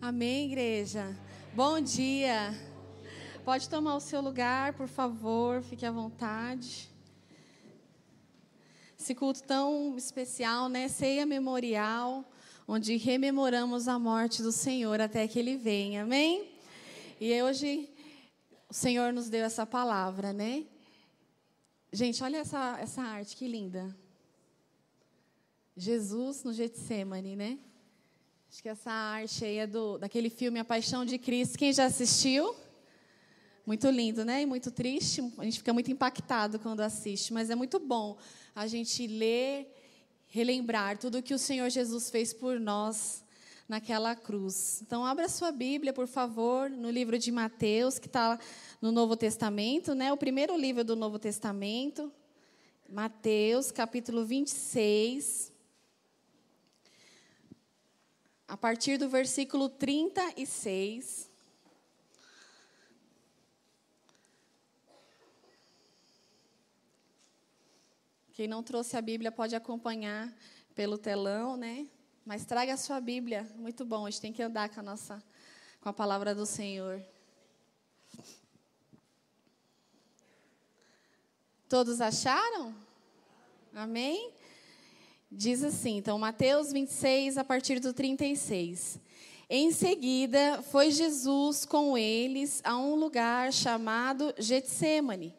Amém, igreja. Bom dia. Pode tomar o seu lugar, por favor, fique à vontade. Esse culto tão especial, né? Ceia memorial, onde rememoramos a morte do Senhor até que ele venha. Amém? E hoje o Senhor nos deu essa palavra, né? Gente, olha essa, essa arte, que linda. Jesus no Getsemane, né? Acho que essa arte aí é do, daquele filme A Paixão de Cristo. Quem já assistiu? Muito lindo, né? E muito triste. A gente fica muito impactado quando assiste, mas é muito bom a gente ler, relembrar tudo o que o Senhor Jesus fez por nós naquela cruz. Então, abra sua Bíblia, por favor, no livro de Mateus, que está no Novo Testamento, né? O primeiro livro do Novo Testamento. Mateus, capítulo 26. A partir do versículo 36. Quem não trouxe a Bíblia pode acompanhar pelo telão, né? Mas traga a sua Bíblia, muito bom. A gente tem que andar com a nossa, com a palavra do Senhor. Todos acharam? Amém? Diz assim, então, Mateus 26, a partir do 36. Em seguida, foi Jesus com eles a um lugar chamado Getsemane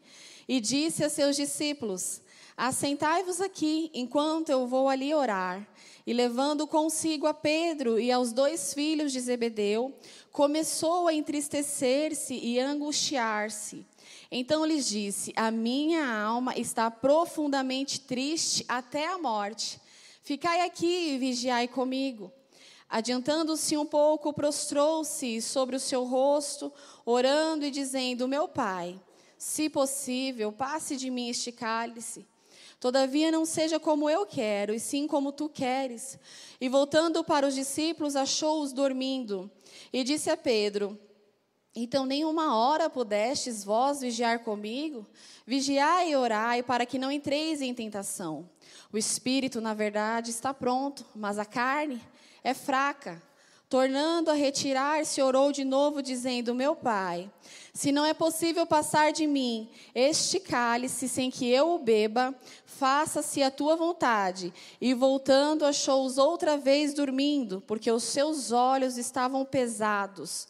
e disse a seus discípulos: Assentai-vos aqui, enquanto eu vou ali orar. E levando consigo a Pedro e aos dois filhos de Zebedeu, começou a entristecer-se e angustiar-se. Então lhes disse: A minha alma está profundamente triste até a morte. Ficai aqui e vigiai comigo. Adiantando-se um pouco, prostrou-se sobre o seu rosto, orando e dizendo: Meu pai, se possível, passe de mim este cálice. Todavia não seja como eu quero, e sim como tu queres. E voltando para os discípulos, achou-os dormindo. E disse a Pedro: então, nenhuma hora pudestes vós vigiar comigo? Vigiai e orai, para que não entreis em tentação. O espírito, na verdade, está pronto, mas a carne é fraca. Tornando a retirar-se, orou de novo, dizendo: Meu pai, se não é possível passar de mim este cálice sem que eu o beba, faça-se a tua vontade. E voltando, achou-os outra vez dormindo, porque os seus olhos estavam pesados.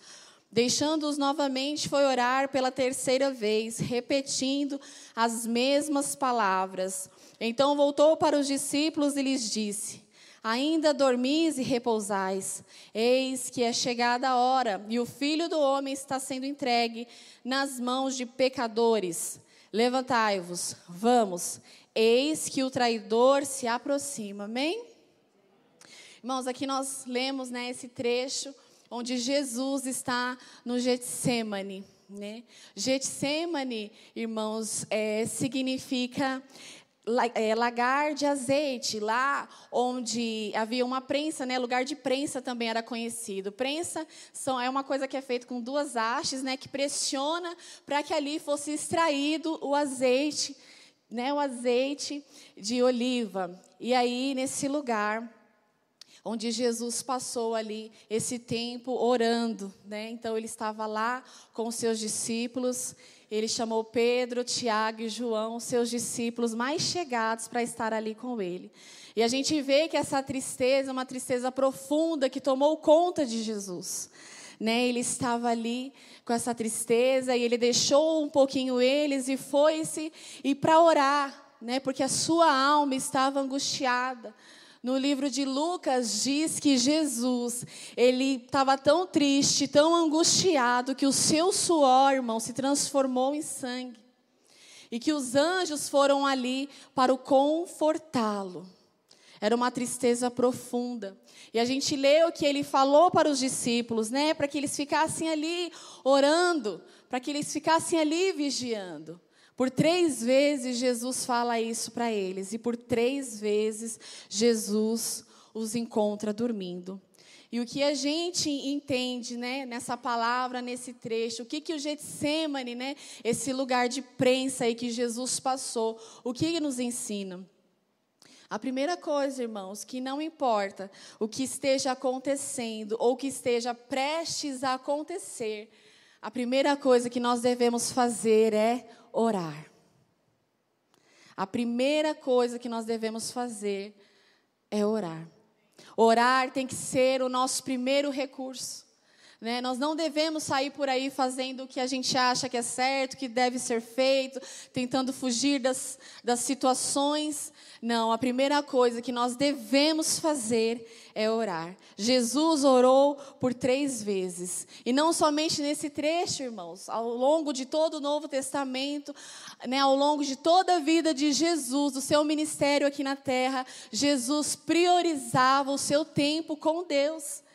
Deixando-os novamente, foi orar pela terceira vez, repetindo as mesmas palavras. Então voltou para os discípulos e lhes disse: Ainda dormis e repousais? Eis que é chegada a hora, e o filho do homem está sendo entregue nas mãos de pecadores. Levantai-vos, vamos, eis que o traidor se aproxima. Amém? Irmãos, aqui nós lemos né, esse trecho onde Jesus está no Getsemane. Né? Getsemane, irmãos, é, significa é, lagar de azeite, lá onde havia uma prensa, né? Lugar de prensa também era conhecido. Prensa são, é uma coisa que é feita com duas hastes, né? Que pressiona para que ali fosse extraído o azeite, né? O azeite de oliva. E aí nesse lugar onde Jesus passou ali esse tempo orando, né? Então ele estava lá com os seus discípulos, ele chamou Pedro, Tiago e João, seus discípulos mais chegados para estar ali com ele. E a gente vê que essa tristeza é uma tristeza profunda que tomou conta de Jesus. Né, ele estava ali com essa tristeza e ele deixou um pouquinho eles e foi-se e para orar, né, porque a sua alma estava angustiada. No livro de Lucas diz que Jesus, ele estava tão triste, tão angustiado, que o seu suor, irmão, se transformou em sangue. E que os anjos foram ali para o confortá-lo. Era uma tristeza profunda. E a gente leu que ele falou para os discípulos, né, para que eles ficassem ali orando, para que eles ficassem ali vigiando. Por três vezes Jesus fala isso para eles, e por três vezes Jesus os encontra dormindo. E o que a gente entende, né, nessa palavra, nesse trecho, o que que o Getsemane, né, esse lugar de prensa aí que Jesus passou, o que ele nos ensina? A primeira coisa, irmãos, que não importa o que esteja acontecendo ou que esteja prestes a acontecer, a primeira coisa que nós devemos fazer é orar. A primeira coisa que nós devemos fazer é orar. Orar tem que ser o nosso primeiro recurso. Né? Nós não devemos sair por aí fazendo o que a gente acha que é certo, que deve ser feito, tentando fugir das, das situações. Não, a primeira coisa que nós devemos fazer é orar. Jesus orou por três vezes. E não somente nesse trecho, irmãos, ao longo de todo o Novo Testamento, né, ao longo de toda a vida de Jesus, do seu ministério aqui na terra, Jesus priorizava o seu tempo com Deus.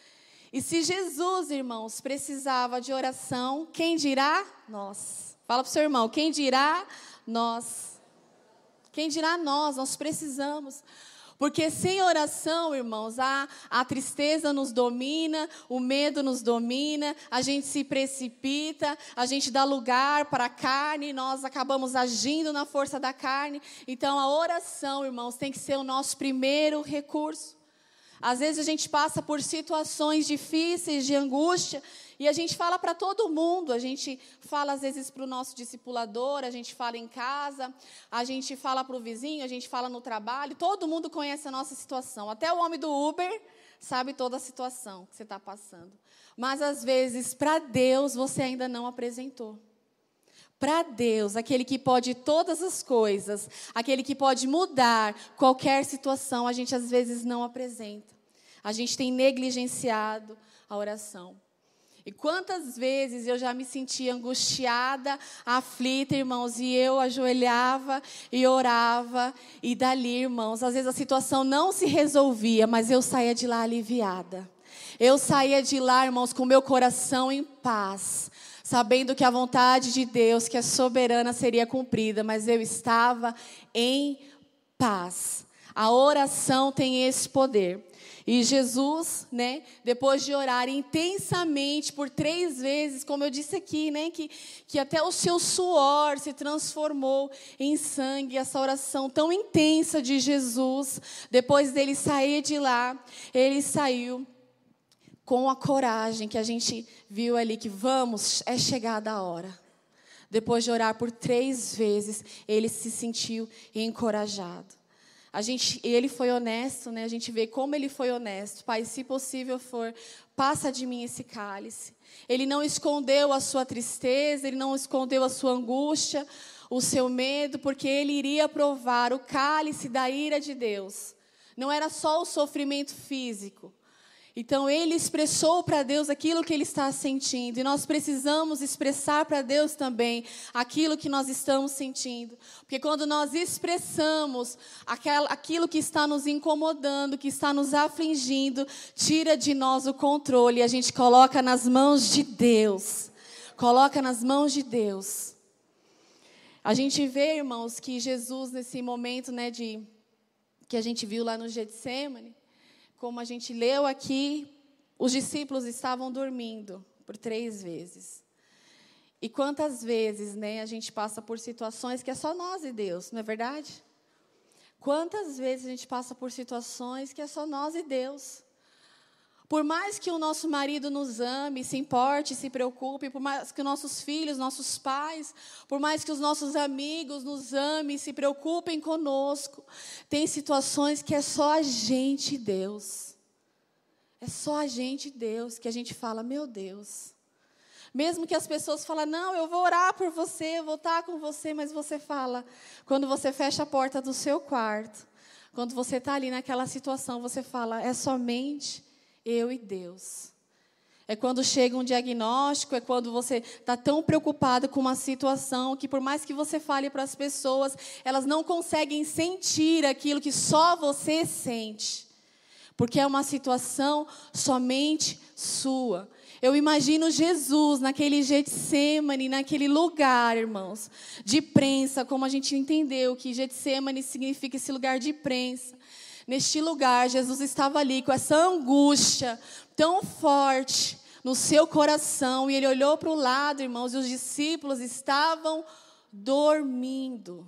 E se Jesus, irmãos, precisava de oração, quem dirá? Nós. Fala para o seu irmão, quem dirá? Nós. Quem dirá nós? Nós precisamos. Porque sem oração, irmãos, a, a tristeza nos domina, o medo nos domina, a gente se precipita, a gente dá lugar para a carne, nós acabamos agindo na força da carne. Então, a oração, irmãos, tem que ser o nosso primeiro recurso. Às vezes a gente passa por situações difíceis, de angústia, e a gente fala para todo mundo, a gente fala às vezes para o nosso discipulador, a gente fala em casa, a gente fala para o vizinho, a gente fala no trabalho, todo mundo conhece a nossa situação. Até o homem do Uber sabe toda a situação que você está passando. Mas às vezes, para Deus, você ainda não apresentou. Para Deus, aquele que pode todas as coisas, aquele que pode mudar qualquer situação, a gente às vezes não apresenta. A gente tem negligenciado a oração. E quantas vezes eu já me sentia angustiada, aflita, irmãos, e eu ajoelhava e orava, e dali, irmãos, às vezes a situação não se resolvia, mas eu saía de lá aliviada. Eu saía de lá, irmãos, com meu coração em paz, sabendo que a vontade de Deus, que é soberana, seria cumprida, mas eu estava em paz. A oração tem esse poder. E Jesus, né, depois de orar intensamente por três vezes, como eu disse aqui, né, que, que até o seu suor se transformou em sangue, essa oração tão intensa de Jesus, depois dele sair de lá, ele saiu com a coragem que a gente viu ali, que vamos, é chegada a hora. Depois de orar por três vezes, ele se sentiu encorajado. A gente, ele foi honesto, né? A gente vê como ele foi honesto. Pai, se possível for, passa de mim esse cálice. Ele não escondeu a sua tristeza, ele não escondeu a sua angústia, o seu medo, porque ele iria provar o cálice da ira de Deus. Não era só o sofrimento físico, então ele expressou para Deus aquilo que ele está sentindo, e nós precisamos expressar para Deus também aquilo que nós estamos sentindo. Porque quando nós expressamos aquilo que está nos incomodando, que está nos afligindo, tira de nós o controle e a gente coloca nas mãos de Deus. Coloca nas mãos de Deus. A gente vê, irmãos, que Jesus nesse momento, né, de que a gente viu lá no Getsemane, como a gente leu aqui, os discípulos estavam dormindo por três vezes. E quantas vezes, né, a gente passa por situações que é só nós e Deus, não é verdade? Quantas vezes a gente passa por situações que é só nós e Deus? Por mais que o nosso marido nos ame, se importe, se preocupe, por mais que nossos filhos, nossos pais, por mais que os nossos amigos nos amem, se preocupem conosco, tem situações que é só a gente e Deus. É só a gente e Deus que a gente fala, meu Deus. Mesmo que as pessoas falem, não, eu vou orar por você, eu vou estar com você, mas você fala, quando você fecha a porta do seu quarto, quando você está ali naquela situação, você fala, é somente eu e Deus. É quando chega um diagnóstico, é quando você está tão preocupado com uma situação que, por mais que você fale para as pessoas, elas não conseguem sentir aquilo que só você sente. Porque é uma situação somente sua. Eu imagino Jesus naquele Getsemane, naquele lugar, irmãos, de prensa, como a gente entendeu que Getsemane significa esse lugar de prensa. Neste lugar, Jesus estava ali com essa angústia tão forte no seu coração, e ele olhou para o lado, irmãos, e os discípulos estavam dormindo.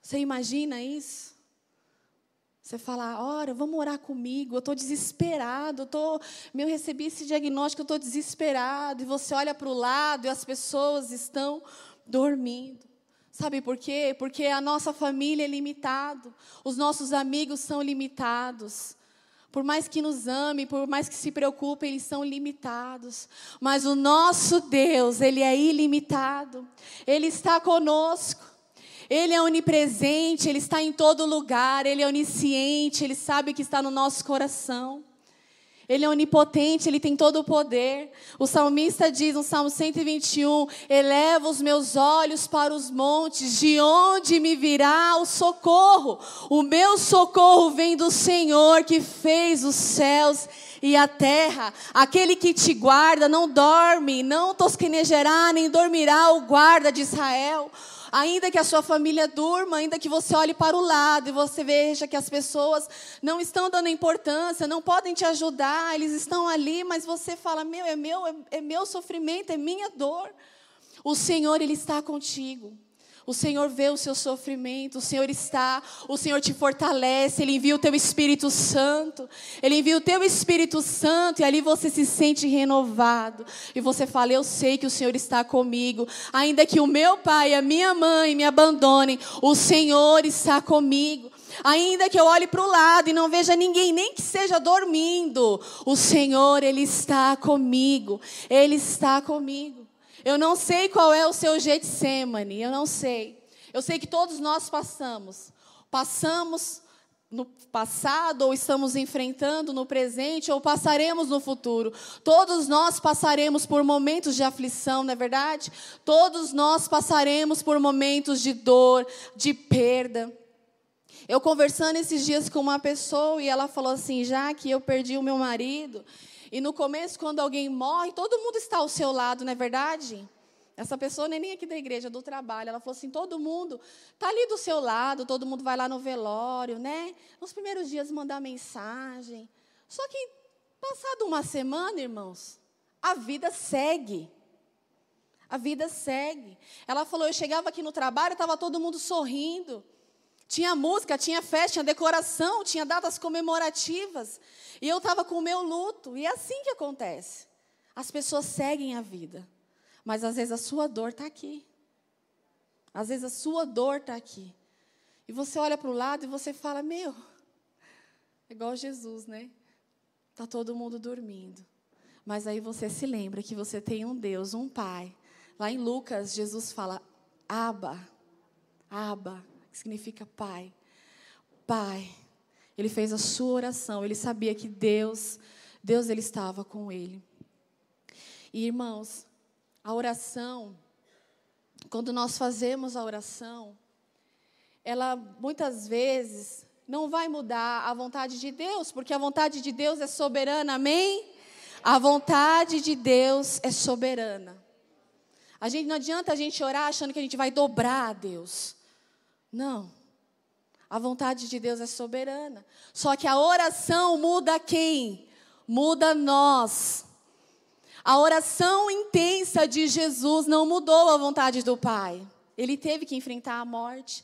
Você imagina isso? Você fala, ora, vamos orar comigo, eu estou desesperado, eu, tô, eu recebi esse diagnóstico, eu estou desesperado. E você olha para o lado e as pessoas estão dormindo. Sabe por quê? Porque a nossa família é limitada, os nossos amigos são limitados. Por mais que nos ame, por mais que se preocupe, eles são limitados. Mas o nosso Deus, Ele é ilimitado. Ele está conosco. Ele é onipresente, Ele está em todo lugar, Ele é onisciente, Ele sabe que está no nosso coração. Ele é onipotente, Ele tem todo o poder. O salmista diz no Salmo 121: Eleva os meus olhos para os montes, de onde me virá o socorro? O meu socorro vem do Senhor que fez os céus e a terra. Aquele que te guarda não dorme, não tosquenejará, nem dormirá o guarda de Israel. Ainda que a sua família durma, ainda que você olhe para o lado e você veja que as pessoas não estão dando importância, não podem te ajudar, eles estão ali, mas você fala: meu, é meu, é, é meu sofrimento, é minha dor. O Senhor, Ele está contigo. O Senhor vê o seu sofrimento, o Senhor está, o Senhor te fortalece, Ele envia o teu Espírito Santo, Ele envia o teu Espírito Santo e ali você se sente renovado. E você fala: Eu sei que o Senhor está comigo, ainda que o meu pai e a minha mãe me abandonem, o Senhor está comigo. Ainda que eu olhe para o lado e não veja ninguém, nem que seja dormindo, o Senhor, Ele está comigo, Ele está comigo. Eu não sei qual é o seu Getsemane, eu não sei. Eu sei que todos nós passamos. Passamos no passado, ou estamos enfrentando no presente, ou passaremos no futuro. Todos nós passaremos por momentos de aflição, não é verdade? Todos nós passaremos por momentos de dor, de perda. Eu conversando esses dias com uma pessoa e ela falou assim: já que eu perdi o meu marido, e no começo, quando alguém morre, todo mundo está ao seu lado, não é verdade? Essa pessoa nem aqui da igreja, do trabalho. Ela falou assim: todo mundo está ali do seu lado, todo mundo vai lá no velório, né? Nos primeiros dias mandar mensagem. Só que, passado uma semana, irmãos, a vida segue. A vida segue. Ela falou: eu chegava aqui no trabalho, estava todo mundo sorrindo. Tinha música, tinha festa, tinha decoração, tinha datas comemorativas. E eu estava com o meu luto. E é assim que acontece. As pessoas seguem a vida. Mas às vezes a sua dor está aqui. Às vezes a sua dor está aqui. E você olha para o lado e você fala: Meu, é igual Jesus, né? Está todo mundo dormindo. Mas aí você se lembra que você tem um Deus, um Pai. Lá em Lucas, Jesus fala: Aba. Aba, significa Pai. Pai. Ele fez a sua oração, ele sabia que Deus, Deus ele estava com ele. E irmãos, a oração, quando nós fazemos a oração, ela muitas vezes não vai mudar a vontade de Deus, porque a vontade de Deus é soberana, amém? A vontade de Deus é soberana. A gente não adianta a gente orar achando que a gente vai dobrar a Deus. Não. A vontade de Deus é soberana. Só que a oração muda quem? Muda nós. A oração intensa de Jesus não mudou a vontade do Pai. Ele teve que enfrentar a morte.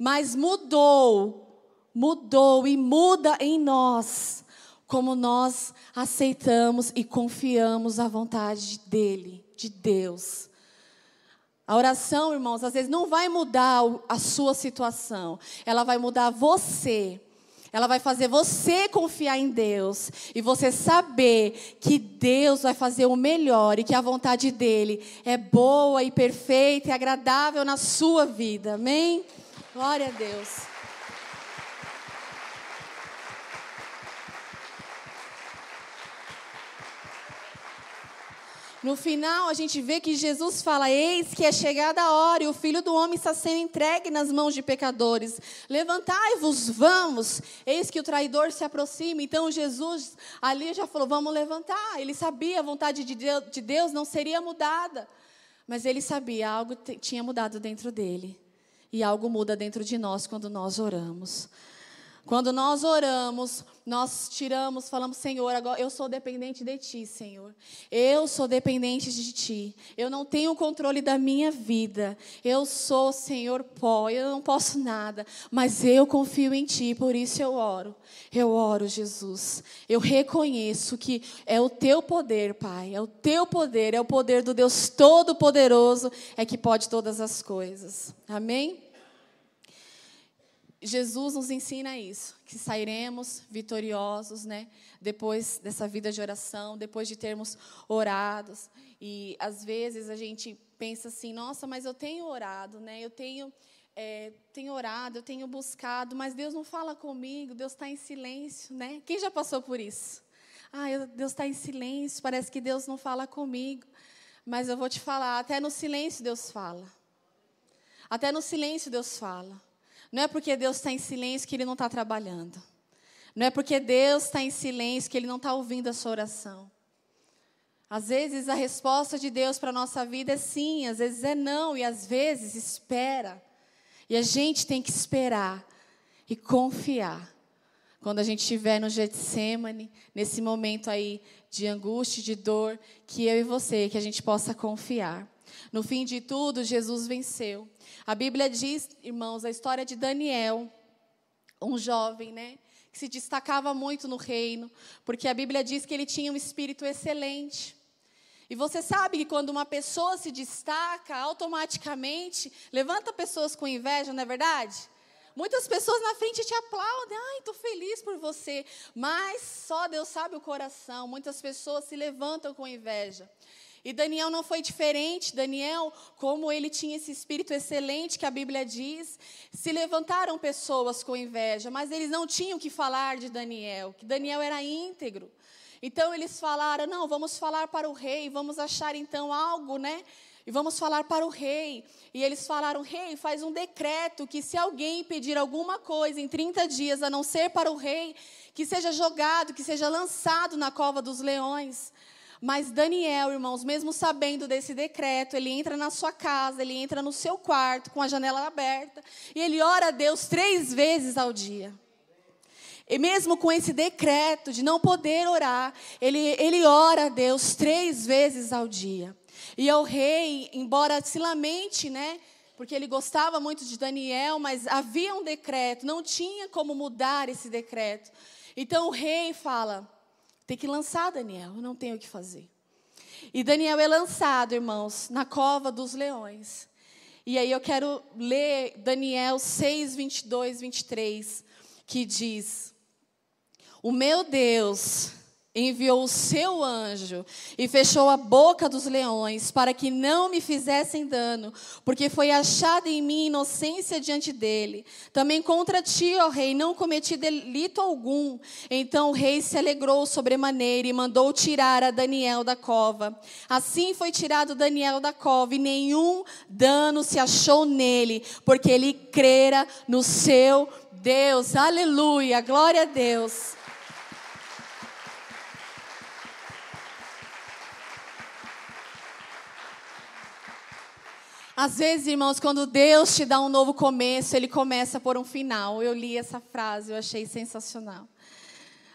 Mas mudou, mudou e muda em nós como nós aceitamos e confiamos a vontade dele, de Deus. A oração, irmãos, às vezes não vai mudar a sua situação, ela vai mudar você. Ela vai fazer você confiar em Deus e você saber que Deus vai fazer o melhor e que a vontade dele é boa e perfeita e agradável na sua vida. Amém? Glória a Deus. No final, a gente vê que Jesus fala: Eis que é chegada a hora e o filho do homem está sendo entregue nas mãos de pecadores. Levantai-vos, vamos. Eis que o traidor se aproxima. Então, Jesus ali já falou: Vamos levantar. Ele sabia a vontade de Deus não seria mudada. Mas ele sabia, algo tinha mudado dentro dele. E algo muda dentro de nós quando nós oramos. Quando nós oramos, nós tiramos, falamos, Senhor, agora eu sou dependente de Ti, Senhor. Eu sou dependente de Ti. Eu não tenho controle da minha vida. Eu sou, Senhor, pó. Eu não posso nada. Mas eu confio em Ti, por isso eu oro. Eu oro, Jesus. Eu reconheço que é o Teu poder, Pai. É o Teu poder, é o poder do Deus Todo-Poderoso, é que pode todas as coisas. Amém? Jesus nos ensina isso, que sairemos vitoriosos, né? Depois dessa vida de oração, depois de termos orados. E às vezes a gente pensa assim: nossa, mas eu tenho orado, né? Eu tenho, é, tenho orado, eu tenho buscado, mas Deus não fala comigo, Deus está em silêncio, né? Quem já passou por isso? Ah, eu, Deus está em silêncio, parece que Deus não fala comigo. Mas eu vou te falar: até no silêncio Deus fala. Até no silêncio Deus fala. Não é porque Deus está em silêncio que Ele não está trabalhando. Não é porque Deus está em silêncio que Ele não está ouvindo a sua oração. Às vezes a resposta de Deus para a nossa vida é sim, às vezes é não, e às vezes espera. E a gente tem que esperar e confiar. Quando a gente estiver no Getsemane, nesse momento aí de angústia, de dor, que eu e você, que a gente possa confiar. No fim de tudo, Jesus venceu. A Bíblia diz, irmãos, a história de Daniel, um jovem, né? Que se destacava muito no reino, porque a Bíblia diz que ele tinha um espírito excelente. E você sabe que quando uma pessoa se destaca, automaticamente levanta pessoas com inveja, não é verdade? Muitas pessoas na frente te aplaudem, ai, estou feliz por você. Mas só Deus sabe o coração. Muitas pessoas se levantam com inveja. E Daniel não foi diferente. Daniel, como ele tinha esse espírito excelente que a Bíblia diz, se levantaram pessoas com inveja, mas eles não tinham que falar de Daniel, que Daniel era íntegro. Então eles falaram: "Não, vamos falar para o rei, vamos achar então algo, né? E vamos falar para o rei. E eles falaram: Rei, faz um decreto que se alguém pedir alguma coisa em 30 dias, a não ser para o rei, que seja jogado, que seja lançado na cova dos leões. Mas Daniel, irmãos, mesmo sabendo desse decreto, ele entra na sua casa, ele entra no seu quarto com a janela aberta e ele ora a Deus três vezes ao dia. E mesmo com esse decreto de não poder orar, ele, ele ora a Deus três vezes ao dia. E ao rei, embora se lamente, né? Porque ele gostava muito de Daniel, mas havia um decreto, não tinha como mudar esse decreto. Então o rei fala: tem que lançar Daniel, eu não tenho o que fazer. E Daniel é lançado, irmãos, na cova dos leões. E aí eu quero ler Daniel 6, 22, 23, que diz: O meu Deus enviou o seu anjo e fechou a boca dos leões para que não me fizessem dano, porque foi achada em mim inocência diante dele. Também contra ti, ó rei, não cometi delito algum. Então o rei se alegrou sobremaneira e mandou tirar a Daniel da cova. Assim foi tirado Daniel da cova e nenhum dano se achou nele, porque ele crera no seu Deus. Aleluia, glória a Deus. Às vezes, irmãos, quando Deus te dá um novo começo, Ele começa por um final. Eu li essa frase, eu achei sensacional.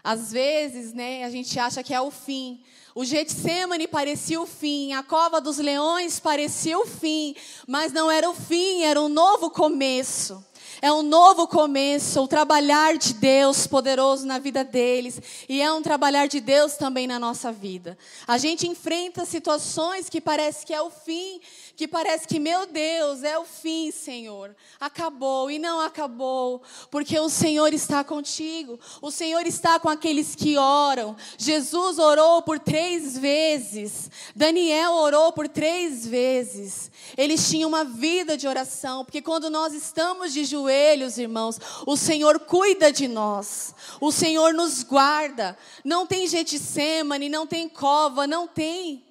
Às vezes, né, a gente acha que é o fim. O Getsemane parecia o fim, a cova dos leões parecia o fim, mas não era o fim, era um novo começo. É um novo começo, o trabalhar de Deus poderoso na vida deles. E é um trabalhar de Deus também na nossa vida. A gente enfrenta situações que parece que é o fim, que parece que, meu Deus, é o fim, Senhor. Acabou e não acabou, porque o Senhor está contigo. O Senhor está com aqueles que oram. Jesus orou por três vezes. Daniel orou por três vezes. Eles tinham uma vida de oração, porque quando nós estamos de joelhos, joelhos, irmãos, o Senhor cuida de nós. O Senhor nos guarda. Não tem Getsemane, não tem cova, não tem.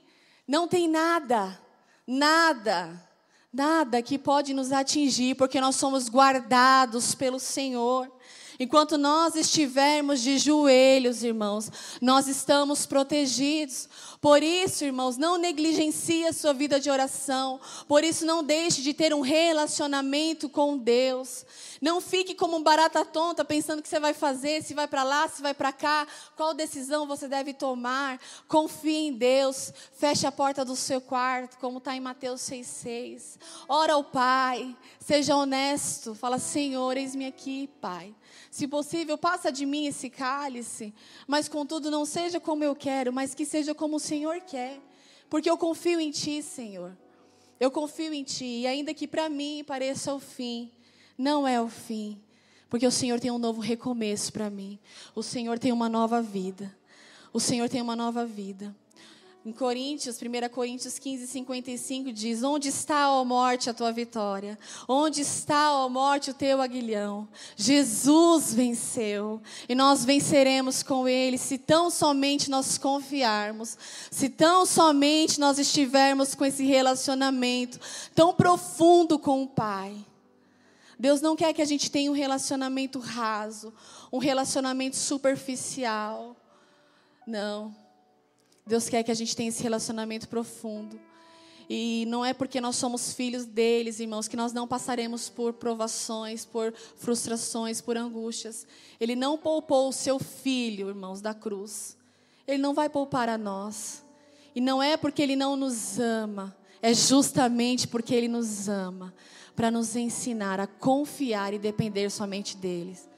Não tem nada. Nada. Nada que pode nos atingir, porque nós somos guardados pelo Senhor. Enquanto nós estivermos de joelhos, irmãos, nós estamos protegidos. Por isso, irmãos, não negligencie a sua vida de oração. Por isso, não deixe de ter um relacionamento com Deus. Não fique como um barata tonta pensando que você vai fazer, se vai para lá, se vai para cá, qual decisão você deve tomar. Confie em Deus. Feche a porta do seu quarto, como está em Mateus 6,6. Ora ao Pai. Seja honesto. Fala, Senhor, eis-me aqui, Pai. Se possível, passa de mim esse cálice, mas contudo não seja como eu quero, mas que seja como o Senhor quer. Porque eu confio em Ti, Senhor. Eu confio em Ti, e ainda que para mim pareça o fim, não é o fim. Porque o Senhor tem um novo recomeço para mim. O Senhor tem uma nova vida. O Senhor tem uma nova vida. Em Coríntios, 1 Coríntios 15, 55 diz: Onde está, ó morte, a tua vitória? Onde está, ó morte, o teu aguilhão? Jesus venceu e nós venceremos com Ele se tão somente nós confiarmos, se tão somente nós estivermos com esse relacionamento tão profundo com o Pai. Deus não quer que a gente tenha um relacionamento raso, um relacionamento superficial. Não. Deus quer que a gente tenha esse relacionamento profundo. E não é porque nós somos filhos deles, irmãos, que nós não passaremos por provações, por frustrações, por angústias. Ele não poupou o seu filho, irmãos, da cruz. Ele não vai poupar a nós. E não é porque ele não nos ama, é justamente porque ele nos ama, para nos ensinar a confiar e depender somente deles.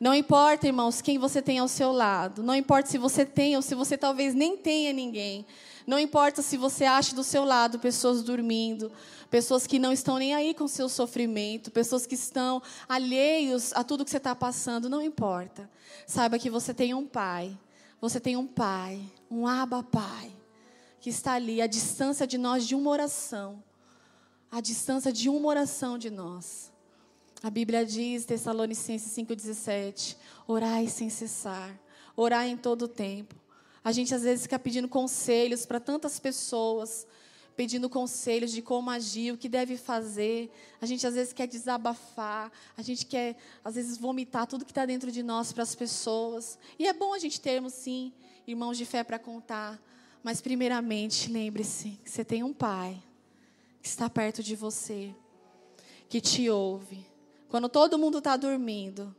Não importa, irmãos, quem você tem ao seu lado. Não importa se você tem ou se você talvez nem tenha ninguém. Não importa se você acha do seu lado pessoas dormindo, pessoas que não estão nem aí com seu sofrimento, pessoas que estão alheios a tudo que você está passando. Não importa. Saiba que você tem um pai. Você tem um pai, um aba pai, que está ali à distância de nós de uma oração. À distância de uma oração de nós. A Bíblia diz, Tessalonicenses 5,17, orai sem cessar, orai em todo o tempo. A gente às vezes fica pedindo conselhos para tantas pessoas, pedindo conselhos de como agir, o que deve fazer. A gente às vezes quer desabafar, a gente quer às vezes vomitar tudo que está dentro de nós para as pessoas. E é bom a gente termos sim irmãos de fé para contar, mas primeiramente lembre-se que você tem um pai que está perto de você, que te ouve quando todo mundo está dormindo.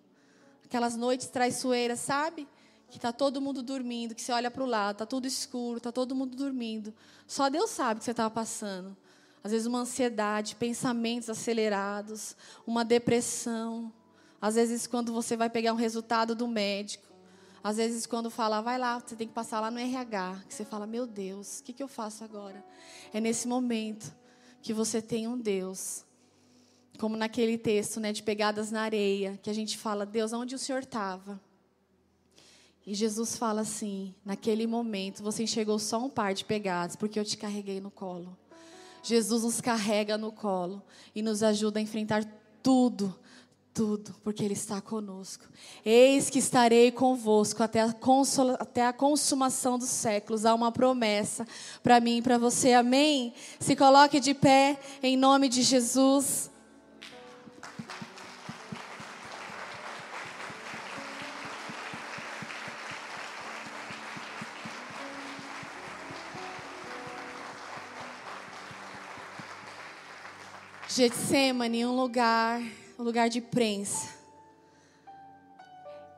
Aquelas noites traiçoeiras, sabe? Que está todo mundo dormindo, que você olha para o lado, está tudo escuro, está todo mundo dormindo. Só Deus sabe o que você estava passando. Às vezes uma ansiedade, pensamentos acelerados, uma depressão. Às vezes quando você vai pegar um resultado do médico. Às vezes quando fala, vai lá, você tem que passar lá no RH. Que você fala, meu Deus, o que, que eu faço agora? É nesse momento que você tem um Deus como naquele texto, né, de pegadas na areia, que a gente fala, Deus, onde o Senhor estava? E Jesus fala assim: naquele momento você enxergou só um par de pegadas, porque eu te carreguei no colo. Jesus nos carrega no colo e nos ajuda a enfrentar tudo, tudo, porque Ele está conosco. Eis que estarei convosco até a, até a consumação dos séculos. Há uma promessa para mim e para você, amém? Se coloque de pé em nome de Jesus. Getsemane, um lugar, um lugar de prensa.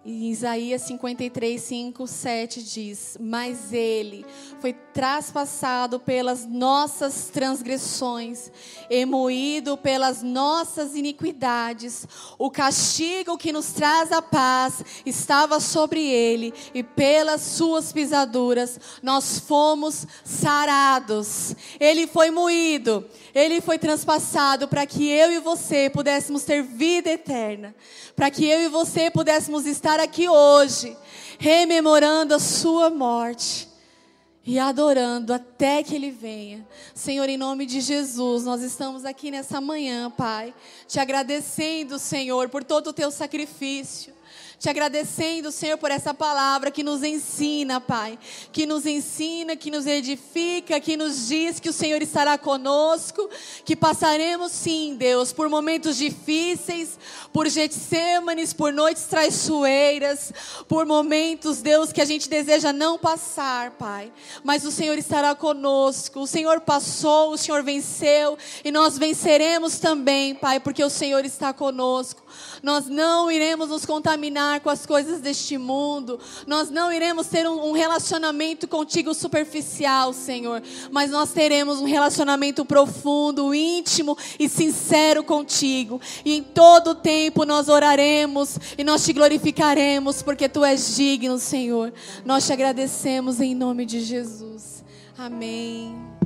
E Isaías 53, 5, 7 diz: Mas ele foi traspassado pelas nossas transgressões, e moído pelas nossas iniquidades. O castigo que nos traz a paz estava sobre ele, e pelas suas pisaduras nós fomos sarados. Ele foi moído, ele foi transpassado para que eu e você pudéssemos ter vida eterna, para que eu e você pudéssemos estar estar aqui hoje, rememorando a sua morte e adorando até que Ele venha. Senhor, em nome de Jesus, nós estamos aqui nessa manhã, Pai, te agradecendo, Senhor, por todo o teu sacrifício te agradecendo, Senhor, por essa palavra que nos ensina, Pai, que nos ensina, que nos edifica, que nos diz que o Senhor estará conosco, que passaremos sim, Deus, por momentos difíceis, por Getsêmanes, por noites traiçoeiras, por momentos, Deus, que a gente deseja não passar, Pai, mas o Senhor estará conosco. O Senhor passou, o Senhor venceu e nós venceremos também, Pai, porque o Senhor está conosco. Nós não iremos nos contaminar com as coisas deste mundo. Nós não iremos ter um, relacionamento contigo superficial, Senhor. Mas nós teremos um relacionamento profundo, íntimo e sincero contigo. E em todo tempo nós oraremos e nós te glorificaremos, porque tu és digno, Senhor. Nós te agradecemos em nome de Jesus. Amém.